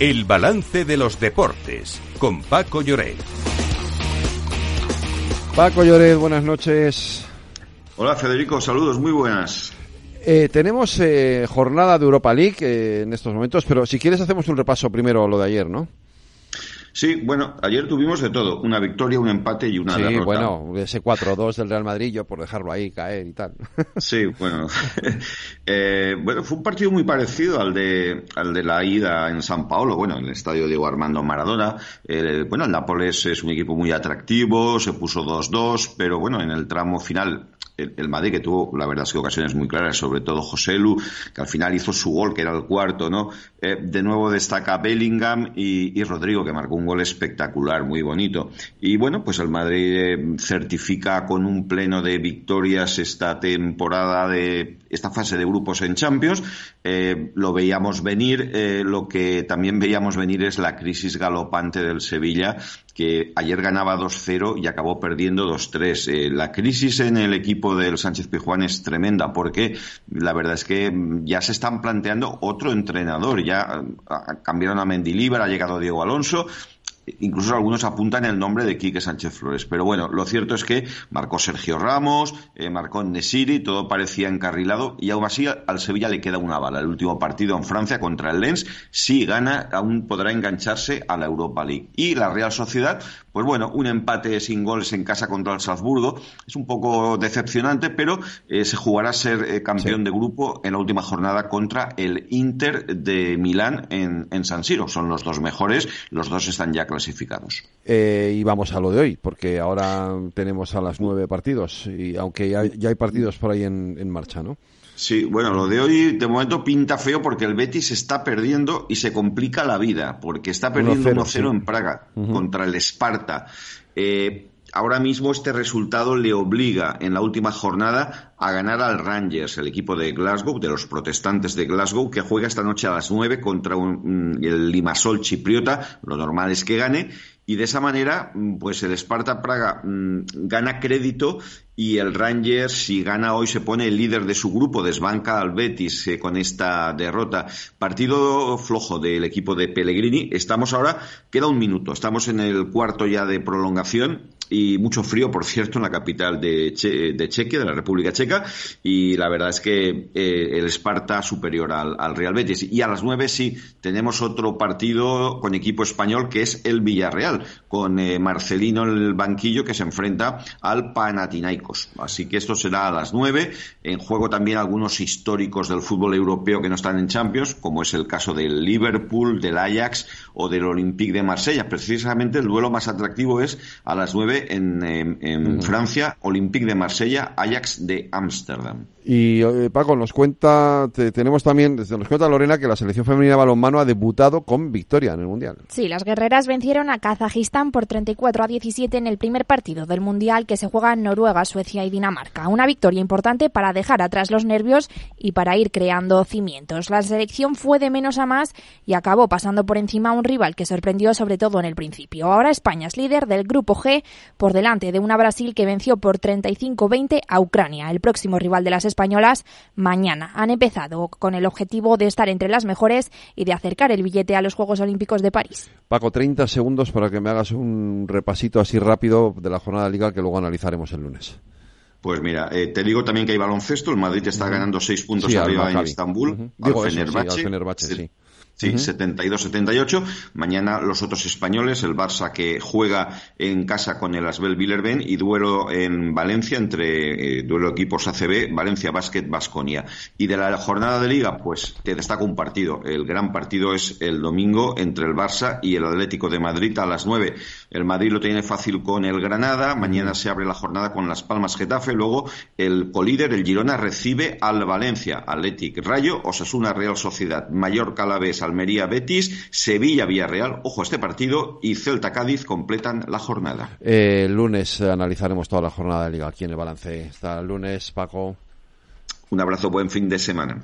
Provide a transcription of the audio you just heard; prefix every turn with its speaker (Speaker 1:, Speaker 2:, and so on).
Speaker 1: El balance de los deportes con Paco Lloret.
Speaker 2: Paco Lloret, buenas noches.
Speaker 3: Hola Federico, saludos, muy buenas.
Speaker 2: Eh, tenemos eh, jornada de Europa League eh, en estos momentos, pero si quieres hacemos un repaso primero a lo de ayer, ¿no?
Speaker 3: Sí, bueno, ayer tuvimos de todo, una victoria, un empate y una
Speaker 2: sí,
Speaker 3: derrota.
Speaker 2: bueno, ese 4-2 del Real Madrid, yo por dejarlo ahí caer y tal.
Speaker 3: Sí, bueno, eh, bueno, fue un partido muy parecido al de, al de la ida en San Paolo, bueno, en el estadio Diego Armando Maradona. Eh, bueno, el Nápoles es un equipo muy atractivo, se puso 2-2, pero bueno, en el tramo final el, Madrid que tuvo, la verdad es que ocasiones muy claras, sobre todo José Lu, que al final hizo su gol, que era el cuarto, ¿no? Eh, de nuevo destaca Bellingham y, y, Rodrigo, que marcó un gol espectacular, muy bonito. Y bueno, pues el Madrid eh, certifica con un pleno de victorias esta temporada de esta fase de grupos en Champions. Eh, lo veíamos venir, eh, lo que también veíamos venir es la crisis galopante del Sevilla, que ayer ganaba 2-0 y acabó perdiendo 2-3. Eh, la crisis en el equipo del Sánchez Pijuán es tremenda porque la verdad es que ya se están planteando otro entrenador. Ya cambiaron a Mendilibar, ha llegado Diego Alonso incluso algunos apuntan el nombre de Quique Sánchez Flores. Pero bueno, lo cierto es que marcó Sergio Ramos, eh, marcó Nesiri, todo parecía encarrilado y aún así al Sevilla le queda una bala. El último partido en Francia contra el Lens, si gana, aún podrá engancharse a la Europa League. Y la Real Sociedad, pues bueno, un empate sin goles en casa contra el Salzburgo. Es un poco decepcionante, pero eh, se jugará a ser eh, campeón sí. de grupo en la última jornada contra el Inter de Milán en, en San Siro. Son los dos mejores, los dos están ya clasificados.
Speaker 2: Eh, y vamos a lo de hoy, porque ahora tenemos a las nueve partidos, y aunque ya, ya hay partidos por ahí en, en, marcha, ¿no?
Speaker 3: Sí, bueno, lo de hoy de momento pinta feo porque el Betis está perdiendo y se complica la vida, porque está perdiendo 1-0 sí. en Praga uh -huh. contra el Esparta. Eh, ahora mismo este resultado le obliga en la última jornada a ganar al Rangers, el equipo de Glasgow, de los protestantes de Glasgow, que juega esta noche a las 9 contra un, el Limasol chipriota. Lo normal es que gane. Y de esa manera, pues el Sparta Praga mmm, gana crédito y el Rangers, si gana hoy, se pone el líder de su grupo, desbanca al Betis eh, con esta derrota. Partido flojo del equipo de Pellegrini. Estamos ahora, queda un minuto, estamos en el cuarto ya de prolongación y mucho frío, por cierto, en la capital de, che de Chequia, de la República Checa, y la verdad es que eh, el Esparta superior al, al, Real Betis. Y a las nueve sí, tenemos otro partido con equipo español que es el Villarreal, con eh, Marcelino en el banquillo que se enfrenta al Panathinaikos. Así que esto será a las nueve. En juego también algunos históricos del fútbol europeo que no están en Champions, como es el caso del Liverpool, del Ajax o del Olympique de Marsella. Precisamente el duelo más atractivo es a las en, en, en uh -huh. Francia, Olympique de Marsella, Ajax de Ámsterdam.
Speaker 2: Y eh, Paco, nos cuenta, te, tenemos también, nos cuenta Lorena que la selección femenina de balonmano ha debutado con victoria en el Mundial.
Speaker 4: Sí, las guerreras vencieron a Kazajistán por 34 a 17 en el primer partido del Mundial que se juega en Noruega, Suecia y Dinamarca. Una victoria importante para dejar atrás los nervios y para ir creando cimientos. La selección fue de menos a más y acabó pasando por encima a un rival que sorprendió sobre todo en el principio. Ahora España es líder del grupo G por delante de una Brasil que venció por 35-20 a Ucrania, el próximo rival de las españolas, mañana. Han empezado con el objetivo de estar entre las mejores y de acercar el billete a los Juegos Olímpicos de París.
Speaker 2: Paco, 30 segundos para que me hagas un repasito así rápido de la jornada de liga que luego analizaremos el lunes.
Speaker 3: Pues mira, eh, te digo también que hay baloncesto. El Madrid está ganando seis puntos sí, arriba en Estambul. Uh
Speaker 2: -huh. Digo al Fenerbahce. Sí, al Fenerbahce, sí.
Speaker 3: Sí, uh -huh. 72-78. Mañana los otros españoles, el Barça que juega en casa con el Asbel Villerben y duelo en Valencia entre eh, duelo equipos ACB, Valencia Basket Basconia. Y de la jornada de liga, pues te destaco un partido. El gran partido es el domingo entre el Barça y el Atlético de Madrid a las 9. El Madrid lo tiene fácil con el Granada, mañana se abre la jornada con Las Palmas Getafe, luego el colíder, el Girona, recibe al Valencia, Atlético Rayo, Osasuna Real Sociedad, Mallorca Alavés, Almería Betis, Sevilla Villarreal, ojo a este partido, y Celta Cádiz completan la jornada.
Speaker 2: Eh, el lunes analizaremos toda la jornada de liga aquí en el balance. Hasta el lunes, Paco.
Speaker 3: Un abrazo, buen fin de semana.